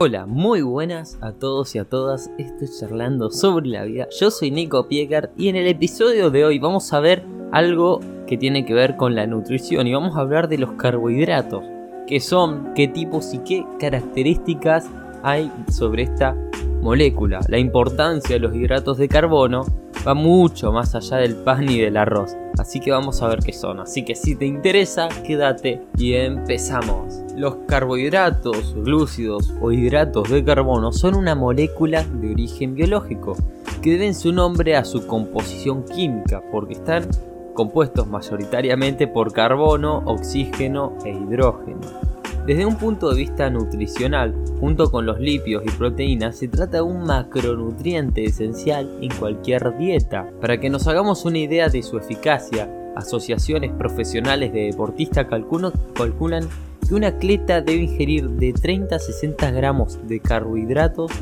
Hola, muy buenas a todos y a todas. Estoy charlando sobre la vida. Yo soy Nico Piegar y en el episodio de hoy vamos a ver algo que tiene que ver con la nutrición y vamos a hablar de los carbohidratos. ¿Qué son? ¿Qué tipos y qué características hay sobre esta molécula? La importancia de los hidratos de carbono va mucho más allá del pan y del arroz. Así que vamos a ver qué son. Así que si te interesa, quédate y empezamos. Los carbohidratos, glúcidos o hidratos de carbono son una molécula de origen biológico que deben su nombre a su composición química porque están compuestos mayoritariamente por carbono, oxígeno e hidrógeno. Desde un punto de vista nutricional, junto con los lípidos y proteínas, se trata de un macronutriente esencial en cualquier dieta. Para que nos hagamos una idea de su eficacia, asociaciones profesionales de deportistas calculan que un atleta debe ingerir de 30 a 60 gramos de carbohidratos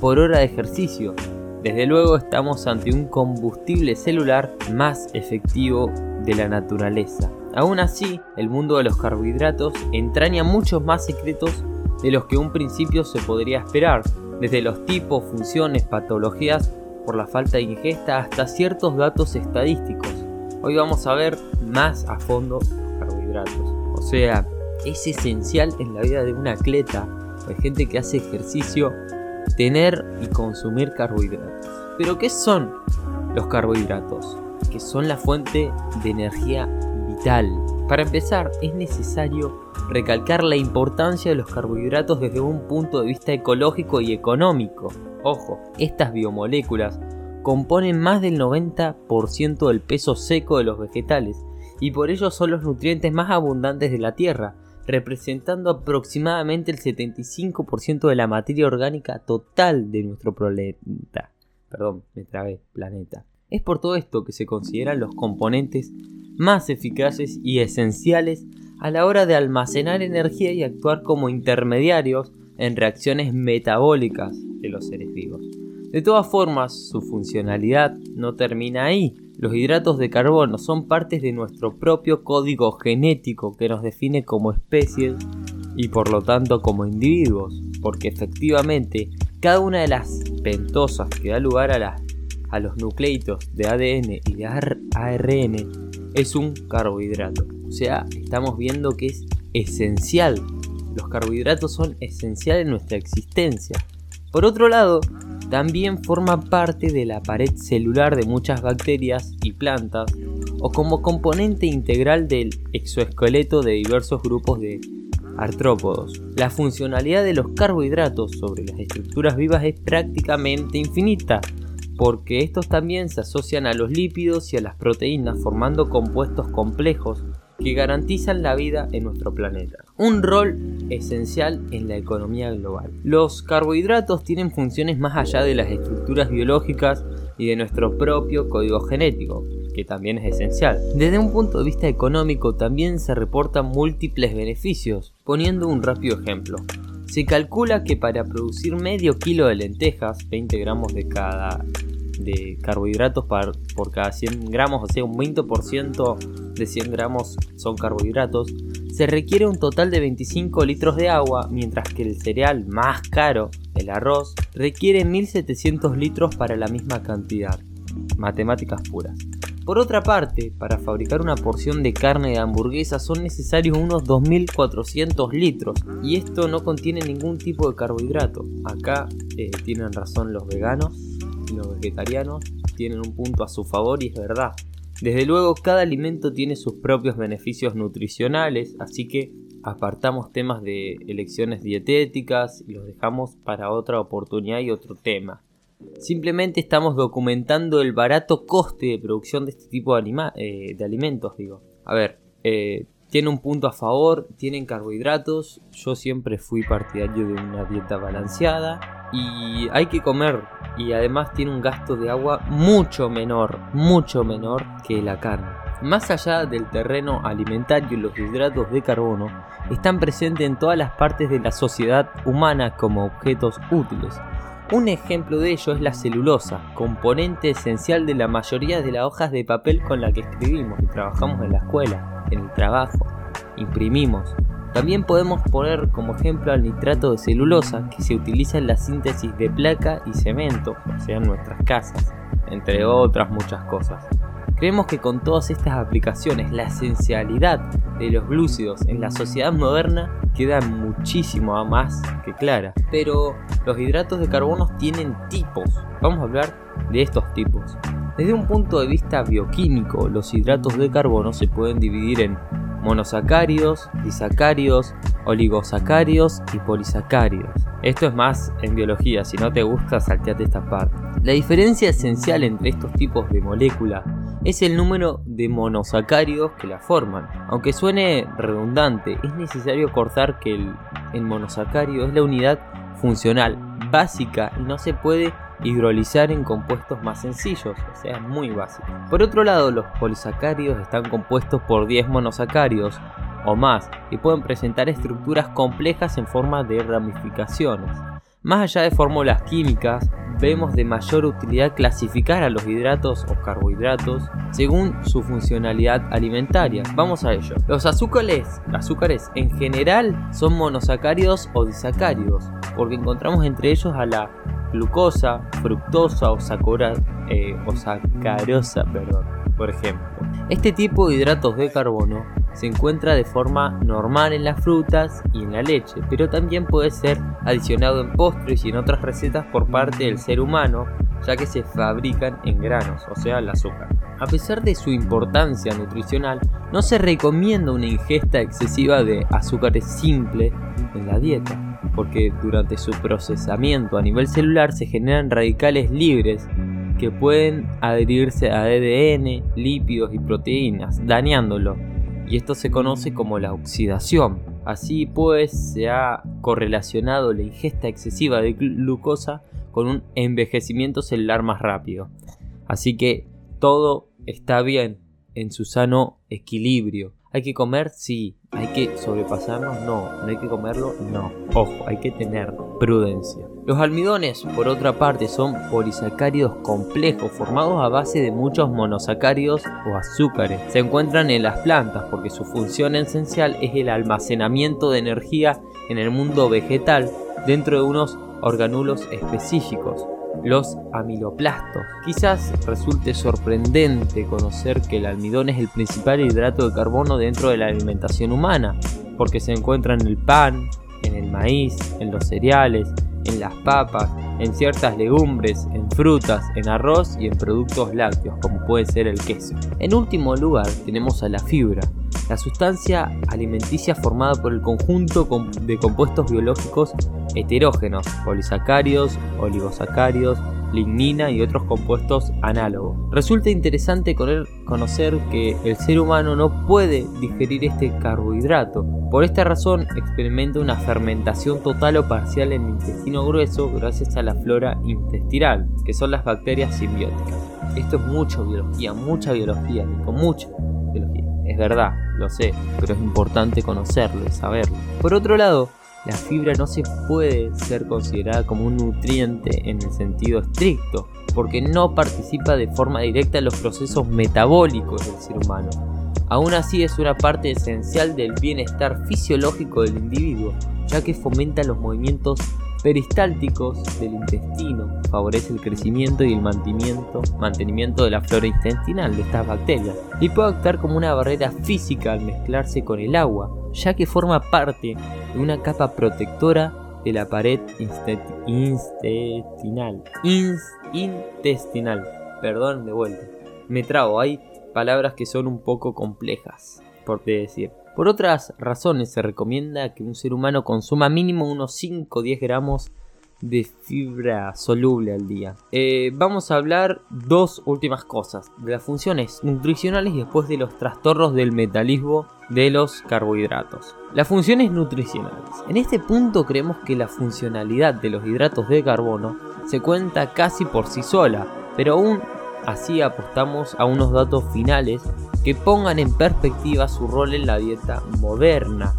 por hora de ejercicio. Desde luego estamos ante un combustible celular más efectivo de la naturaleza. Aún así, el mundo de los carbohidratos entraña muchos más secretos de los que un principio se podría esperar, desde los tipos, funciones, patologías por la falta de ingesta hasta ciertos datos estadísticos. Hoy vamos a ver más a fondo los carbohidratos. O sea, es esencial en la vida de un atleta, de gente que hace ejercicio, tener y consumir carbohidratos. Pero ¿qué son los carbohidratos? Que son la fuente de energía para empezar, es necesario recalcar la importancia de los carbohidratos desde un punto de vista ecológico y económico. Ojo, estas biomoléculas componen más del 90% del peso seco de los vegetales y por ello son los nutrientes más abundantes de la Tierra, representando aproximadamente el 75% de la materia orgánica total de nuestro planeta. Es por todo esto que se consideran los componentes más eficaces y esenciales a la hora de almacenar energía y actuar como intermediarios en reacciones metabólicas de los seres vivos. De todas formas, su funcionalidad no termina ahí. Los hidratos de carbono son partes de nuestro propio código genético que nos define como especies y por lo tanto como individuos, porque efectivamente cada una de las pentosas que da lugar a, a los nucleitos de ADN y de ARN es un carbohidrato. O sea, estamos viendo que es esencial. Los carbohidratos son esenciales en nuestra existencia. Por otro lado, también forma parte de la pared celular de muchas bacterias y plantas o como componente integral del exoesqueleto de diversos grupos de artrópodos. La funcionalidad de los carbohidratos sobre las estructuras vivas es prácticamente infinita porque estos también se asocian a los lípidos y a las proteínas formando compuestos complejos que garantizan la vida en nuestro planeta. Un rol esencial en la economía global. Los carbohidratos tienen funciones más allá de las estructuras biológicas y de nuestro propio código genético, que también es esencial. Desde un punto de vista económico también se reportan múltiples beneficios, poniendo un rápido ejemplo. Se calcula que para producir medio kilo de lentejas, 20 gramos de cada de carbohidratos por cada 100 gramos, o sea, un 20% de 100 gramos son carbohidratos, se requiere un total de 25 litros de agua, mientras que el cereal más caro, el arroz, requiere 1700 litros para la misma cantidad. Matemáticas puras. Por otra parte, para fabricar una porción de carne de hamburguesa son necesarios unos 2400 litros y esto no contiene ningún tipo de carbohidrato. Acá eh, tienen razón los veganos los vegetarianos, tienen un punto a su favor y es verdad. Desde luego cada alimento tiene sus propios beneficios nutricionales, así que apartamos temas de elecciones dietéticas y los dejamos para otra oportunidad y otro tema. Simplemente estamos documentando el barato coste de producción de este tipo de, eh, de alimentos, digo. A ver, eh, tiene un punto a favor, tienen carbohidratos, yo siempre fui partidario de una dieta balanceada y hay que comer y además tiene un gasto de agua mucho menor, mucho menor que la carne. Más allá del terreno alimentario, los hidratos de carbono están presentes en todas las partes de la sociedad humana como objetos útiles. Un ejemplo de ello es la celulosa, componente esencial de la mayoría de las hojas de papel con la que escribimos y trabajamos en la escuela, en el trabajo, imprimimos. También podemos poner como ejemplo al nitrato de celulosa que se utiliza en la síntesis de placa y cemento, o sea, en nuestras casas, entre otras muchas cosas. Creemos que con todas estas aplicaciones la esencialidad de los glúcidos en la sociedad moderna queda muchísimo más que clara. Pero los hidratos de carbono tienen tipos. Vamos a hablar de estos tipos. Desde un punto de vista bioquímico, los hidratos de carbono se pueden dividir en monosacáridos, disacáridos, oligosacáridos y polisacáridos. Esto es más en biología, si no te gusta salteate esta parte. La diferencia esencial entre estos tipos de molécula es el número de monosacáridos que la forman. Aunque suene redundante, es necesario cortar que el, el monosacárido es la unidad funcional básica y no se puede hidrolizar en compuestos más sencillos, o sea, muy básico. Por otro lado, los polisacáridos están compuestos por 10 monosacáridos o más y pueden presentar estructuras complejas en forma de ramificaciones. Más allá de fórmulas químicas, vemos de mayor utilidad clasificar a los hidratos o carbohidratos según su funcionalidad alimentaria. Vamos a ello. Los azúcares, azúcares en general son monosacáridos o disacáridos, porque encontramos entre ellos a la glucosa, fructosa o, eh, sacarosa, perdón, por ejemplo. Este tipo de hidratos de carbono se encuentra de forma normal en las frutas y en la leche, pero también puede ser adicionado en postres y en otras recetas por parte del ser humano, ya que se fabrican en granos, o sea, el azúcar. A pesar de su importancia nutricional, no se recomienda una ingesta excesiva de azúcares simples en la dieta, porque durante su procesamiento a nivel celular se generan radicales libres que pueden adherirse a ADN, lípidos y proteínas, dañándolo y esto se conoce como la oxidación. Así pues, se ha correlacionado la ingesta excesiva de glucosa con un envejecimiento celular más rápido. Así que todo está bien en su sano equilibrio. ¿Hay que comer? Sí. ¿Hay que sobrepasarnos? No. ¿No hay que comerlo? No. Ojo, hay que tener prudencia. Los almidones, por otra parte, son polisacáridos complejos formados a base de muchos monosacáridos o azúcares. Se encuentran en las plantas porque su función esencial es el almacenamiento de energía en el mundo vegetal dentro de unos organulos específicos los amiloplastos. Quizás resulte sorprendente conocer que el almidón es el principal hidrato de carbono dentro de la alimentación humana, porque se encuentra en el pan, en el maíz, en los cereales, en las papas, en ciertas legumbres, en frutas, en arroz y en productos lácteos, como puede ser el queso. En último lugar tenemos a la fibra, la sustancia alimenticia formada por el conjunto de compuestos biológicos heterógenos, polisacáridos, oligosacáridos, lignina y otros compuestos análogos. Resulta interesante conocer que el ser humano no puede digerir este carbohidrato. Por esta razón experimenta una fermentación total o parcial en el intestino grueso gracias a la flora intestinal, que son las bacterias simbióticas. Esto es mucho biología, mucha biología, con mucha biología. Es verdad, lo sé, pero es importante conocerlo y saberlo. Por otro lado, la fibra no se puede ser considerada como un nutriente en el sentido estricto, porque no participa de forma directa en los procesos metabólicos del ser humano. Aún así es una parte esencial del bienestar fisiológico del individuo, ya que fomenta los movimientos peristálticos del intestino, favorece el crecimiento y el mantenimiento, mantenimiento de la flora intestinal de estas bacterias y puede actuar como una barrera física al mezclarse con el agua, ya que forma parte de una capa protectora de la pared intestinal. intestinal. Perdón, de vuelta. Me trago, hay palabras que son un poco complejas, por decir. Por otras razones se recomienda que un ser humano consuma mínimo unos 5 o 10 gramos de fibra soluble al día. Eh, vamos a hablar dos últimas cosas, de las funciones nutricionales y después de los trastornos del metabolismo de los carbohidratos. Las funciones nutricionales. En este punto creemos que la funcionalidad de los hidratos de carbono se cuenta casi por sí sola, pero aún así apostamos a unos datos finales que pongan en perspectiva su rol en la dieta moderna.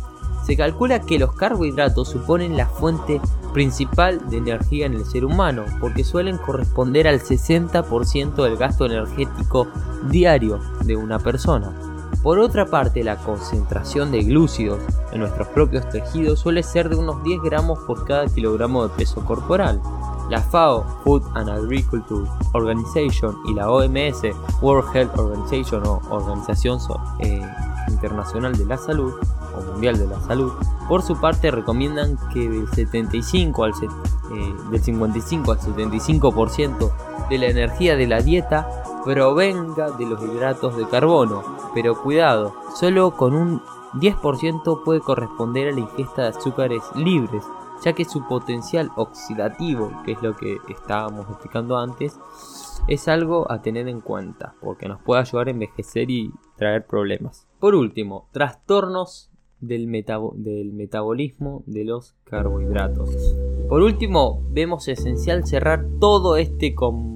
Se calcula que los carbohidratos suponen la fuente principal de energía en el ser humano, porque suelen corresponder al 60% del gasto energético diario de una persona. Por otra parte, la concentración de glúcidos en nuestros propios tejidos suele ser de unos 10 gramos por cada kilogramo de peso corporal. La FAO, Food and Agriculture Organization, y la OMS, World Health Organization o Organización eh, Internacional de la Salud, o Mundial de la Salud, por su parte recomiendan que del 75 al eh, del 55 al 75% de la energía de la dieta provenga de los hidratos de carbono, pero cuidado, solo con un 10% puede corresponder a la ingesta de azúcares libres, ya que su potencial oxidativo, que es lo que estábamos explicando antes, es algo a tener en cuenta, porque nos puede ayudar a envejecer y traer problemas. Por último, trastornos del, del metabolismo de los carbohidratos. Por último, vemos esencial cerrar todo este con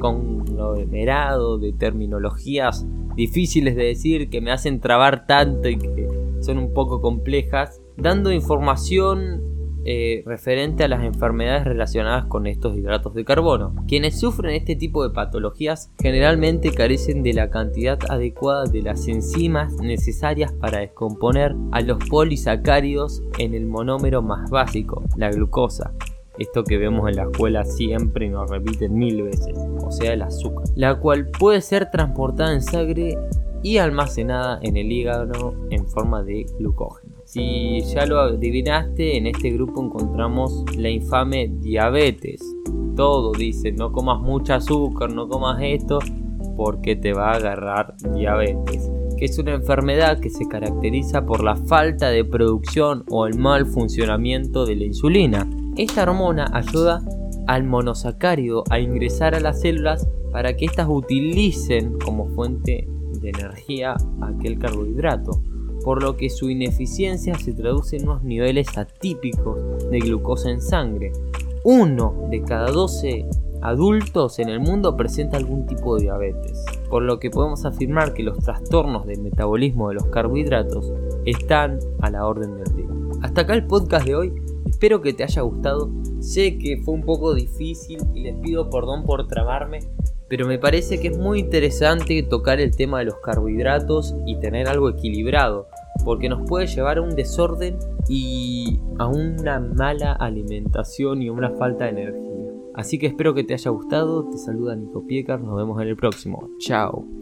conglomerado de terminologías difíciles de decir que me hacen trabar tanto y que son un poco complejas, dando información eh, referente a las enfermedades relacionadas con estos hidratos de carbono. Quienes sufren este tipo de patologías generalmente carecen de la cantidad adecuada de las enzimas necesarias para descomponer a los polisacáridos en el monómero más básico, la glucosa, esto que vemos en la escuela siempre nos repiten mil veces, o sea el azúcar, la cual puede ser transportada en sangre y almacenada en el hígado en forma de glucógeno. Si ya lo adivinaste, en este grupo encontramos la infame diabetes. Todo dice, no comas mucho azúcar, no comas esto, porque te va a agarrar diabetes que es una enfermedad que se caracteriza por la falta de producción o el mal funcionamiento de la insulina, esta hormona ayuda al monosacárido a ingresar a las células para que éstas utilicen como fuente de energía aquel carbohidrato, por lo que su ineficiencia se traduce en unos niveles atípicos de glucosa en sangre. Uno de cada 12 adultos en el mundo presenta algún tipo de diabetes, por lo que podemos afirmar que los trastornos del metabolismo de los carbohidratos están a la orden del día. Hasta acá el podcast de hoy. Espero que te haya gustado. Sé que fue un poco difícil y les pido perdón por trabarme, pero me parece que es muy interesante tocar el tema de los carbohidratos y tener algo equilibrado, porque nos puede llevar a un desorden y a una mala alimentación y a una falta de energía. Así que espero que te haya gustado, te saluda Nico Piecar, nos vemos en el próximo. Chao.